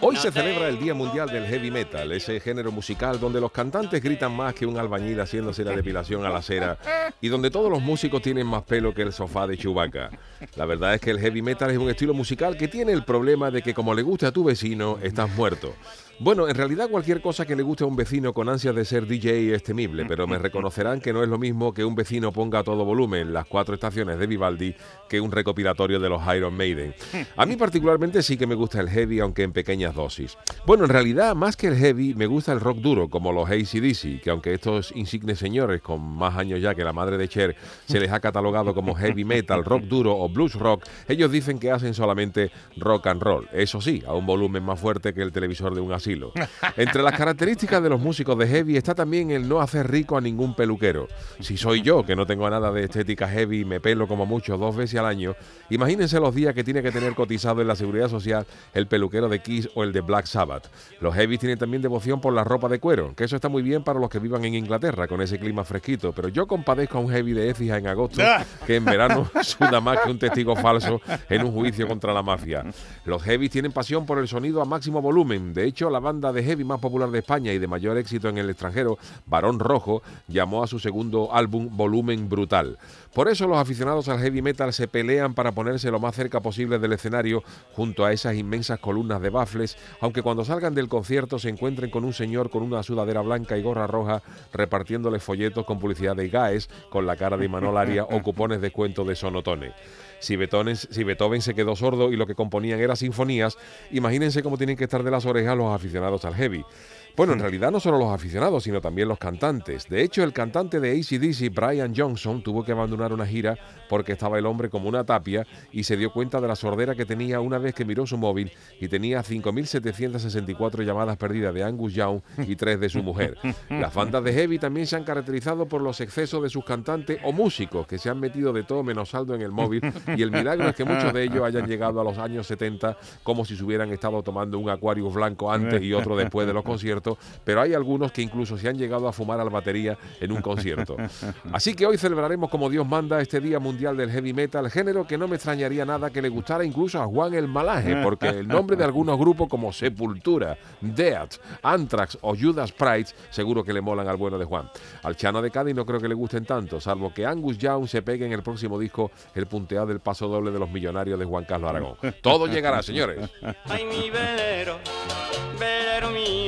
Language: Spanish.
Hoy se celebra el Día Mundial del Heavy Metal, ese género musical donde los cantantes gritan más que un albañil haciéndose la depilación a la cera y donde todos los músicos tienen más pelo que el sofá de Chewbacca. La verdad es que el heavy metal es un estilo musical que tiene el problema de que como le guste a tu vecino, estás muerto. Bueno, en realidad cualquier cosa que le guste a un vecino con ansias de ser DJ es temible, pero me reconocerán que no es lo mismo que un vecino ponga a todo volumen las cuatro estaciones de Vivaldi que un recopilatorio de los Iron Maiden. A mí particularmente sí que me gusta el heavy, aunque en pequeñas dosis. Bueno, en realidad más que el heavy me gusta el rock duro, como los ACDC, que aunque estos insignes señores con más años ya que la madre de Cher se les ha catalogado como heavy metal, rock duro o blues rock, ellos dicen que hacen solamente rock and roll. Eso sí, a un volumen más fuerte que el televisor de un entre las características de los músicos de heavy está también el no hacer rico a ningún peluquero. Si soy yo, que no tengo nada de estética heavy, me pelo como mucho dos veces al año, imagínense los días que tiene que tener cotizado en la seguridad social el peluquero de Kiss o el de Black Sabbath. Los heavy tienen también devoción por la ropa de cuero, que eso está muy bien para los que vivan en Inglaterra con ese clima fresquito, pero yo compadezco a un heavy de Écija en agosto que en verano suda más que un testigo falso en un juicio contra la mafia. Los heavy tienen pasión por el sonido a máximo volumen, de hecho la banda de heavy más popular de España y de mayor éxito en el extranjero, Barón Rojo, llamó a su segundo álbum Volumen Brutal. Por eso los aficionados al heavy metal se pelean para ponerse lo más cerca posible del escenario junto a esas inmensas columnas de bafles, aunque cuando salgan del concierto se encuentren con un señor con una sudadera blanca y gorra roja repartiéndole folletos con publicidad de GAES con la cara de Imanol Aria o cupones de cuento de Sonotone. Si Beethoven, se quedó sordo y lo que componían era sinfonías, imagínense cómo tienen que estar de las orejas los aficionados al heavy. Bueno, en realidad no solo los aficionados, sino también los cantantes. De hecho, el cantante de ACDC, Brian Johnson, tuvo que abandonar una gira porque estaba el hombre como una tapia y se dio cuenta de la sordera que tenía una vez que miró su móvil y tenía 5.764 llamadas perdidas de Angus Young y tres de su mujer. Las bandas de heavy también se han caracterizado por los excesos de sus cantantes o músicos que se han metido de todo menos saldo en el móvil y el milagro es que muchos de ellos hayan llegado a los años 70 como si se hubieran estado tomando un Aquarius blanco antes y otro después de los conciertos pero hay algunos que incluso se han llegado a fumar a la batería en un concierto. Así que hoy celebraremos como Dios manda este Día Mundial del Heavy Metal, género que no me extrañaría nada que le gustara incluso a Juan el Malaje, porque el nombre de algunos grupos como Sepultura, Death, Anthrax o Judas Priest seguro que le molan al bueno de Juan. Al Chano de Cádiz no creo que le gusten tanto, salvo que Angus Young se pegue en el próximo disco el punteado del paso doble de los millonarios de Juan Carlos Aragón. Todo llegará, señores. Ay, mi.